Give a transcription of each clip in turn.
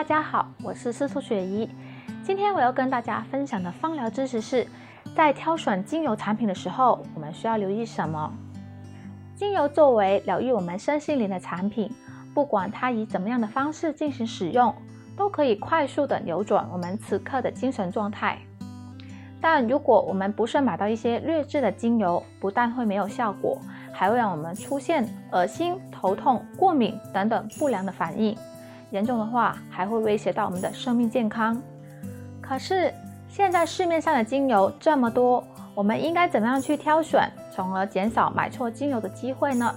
大家好，我是司徒雪怡。今天我要跟大家分享的芳疗知识是，在挑选精油产品的时候，我们需要留意什么？精油作为疗愈我们身心灵的产品，不管它以怎么样的方式进行使用，都可以快速的扭转我们此刻的精神状态。但如果我们不慎买到一些劣质的精油，不但会没有效果，还会让我们出现恶心、头痛、过敏等等不良的反应。严重的话，还会威胁到我们的生命健康。可是现在市面上的精油这么多，我们应该怎么样去挑选，从而减少买错精油的机会呢？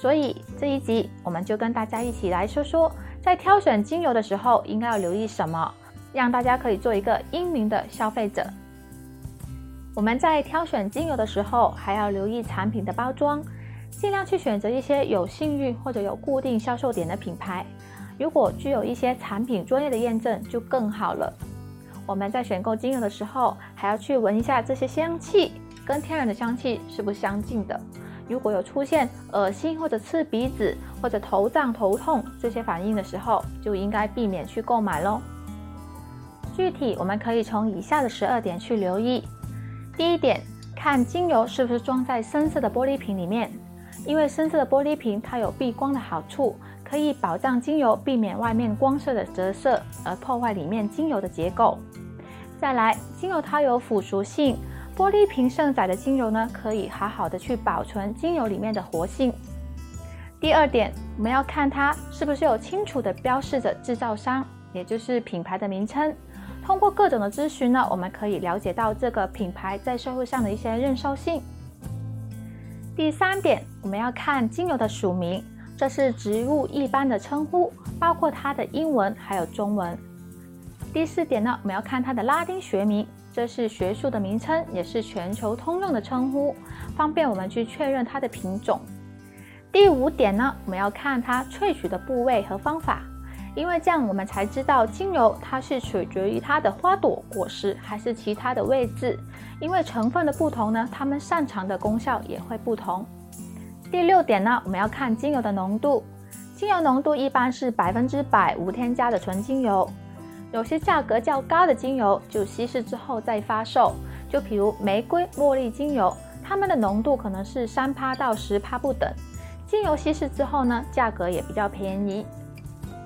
所以这一集我们就跟大家一起来说说，在挑选精油的时候应该要留意什么，让大家可以做一个英明的消费者。我们在挑选精油的时候，还要留意产品的包装，尽量去选择一些有信誉或者有固定销售点的品牌。如果具有一些产品专业的验证，就更好了。我们在选购精油的时候，还要去闻一下这些香气跟天然的香气是不是相近的。如果有出现恶心或者刺鼻子或者头胀头痛这些反应的时候，就应该避免去购买喽。具体我们可以从以下的十二点去留意。第一点，看精油是不是装在深色的玻璃瓶里面，因为深色的玻璃瓶它有避光的好处。可以保障精油避免外面光色的折射而破坏里面精油的结构。再来，精油它有腐蚀性，玻璃瓶盛载的精油呢，可以好好的去保存精油里面的活性。第二点，我们要看它是不是有清楚的标示着制造商，也就是品牌的名称。通过各种的咨询呢，我们可以了解到这个品牌在社会上的一些认受性。第三点，我们要看精油的署名。这是植物一般的称呼，包括它的英文还有中文。第四点呢，我们要看它的拉丁学名，这是学术的名称，也是全球通用的称呼，方便我们去确认它的品种。第五点呢，我们要看它萃取的部位和方法，因为这样我们才知道精油它是取决于它的花朵、果实还是其他的位置，因为成分的不同呢，它们擅长的功效也会不同。第六点呢，我们要看精油的浓度。精油浓度一般是百分之百无添加的纯精油。有些价格较高的精油就稀释之后再发售，就比如玫瑰、茉莉精油，它们的浓度可能是三趴到十趴不等。精油稀释之后呢，价格也比较便宜。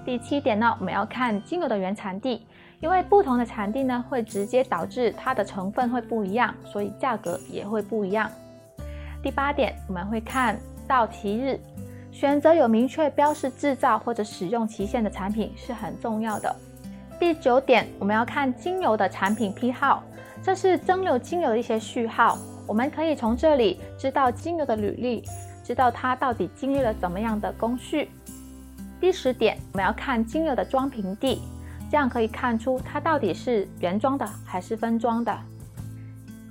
第七点呢，我们要看精油的原产地，因为不同的产地呢，会直接导致它的成分会不一样，所以价格也会不一样。第八点，我们会看。到期日，选择有明确标示制造或者使用期限的产品是很重要的。第九点，我们要看精油的产品批号，这是蒸馏精油的一些序号，我们可以从这里知道精油的履历，知道它到底经历了怎么样的工序。第十点，我们要看精油的装瓶地，这样可以看出它到底是原装的还是分装的。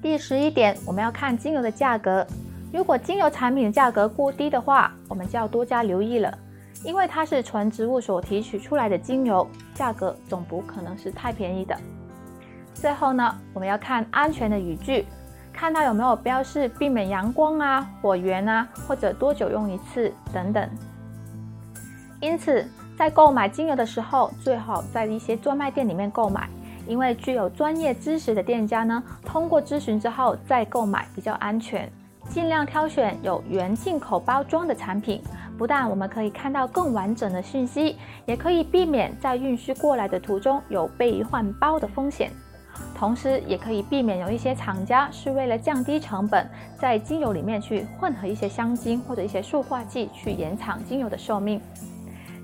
第十一点，我们要看精油的价格。如果精油产品的价格过低的话，我们就要多加留意了，因为它是纯植物所提取出来的精油，价格总不可能是太便宜的。最后呢，我们要看安全的语句，看它有没有标示避免阳光啊、火源啊，或者多久用一次等等。因此，在购买精油的时候，最好在一些专卖店里面购买，因为具有专业知识的店家呢，通过咨询之后再购买比较安全。尽量挑选有原进口包装的产品，不但我们可以看到更完整的信息，也可以避免在运输过来的途中有被换包的风险。同时，也可以避免有一些厂家是为了降低成本，在精油里面去混合一些香精或者一些塑化剂，去延长精油的寿命。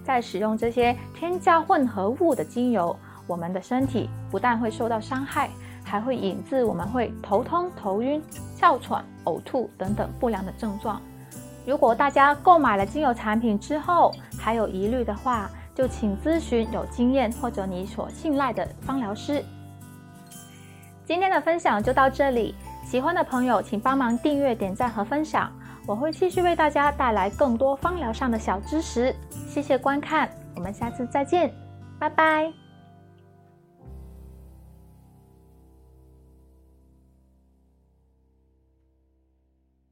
在使用这些添加混合物的精油，我们的身体不但会受到伤害。还会引致我们会头痛、头晕、哮喘、呕吐等等不良的症状。如果大家购买了精油产品之后还有疑虑的话，就请咨询有经验或者你所信赖的芳疗师。今天的分享就到这里，喜欢的朋友请帮忙订阅、点赞和分享，我会继续为大家带来更多芳疗上的小知识。谢谢观看，我们下次再见，拜拜。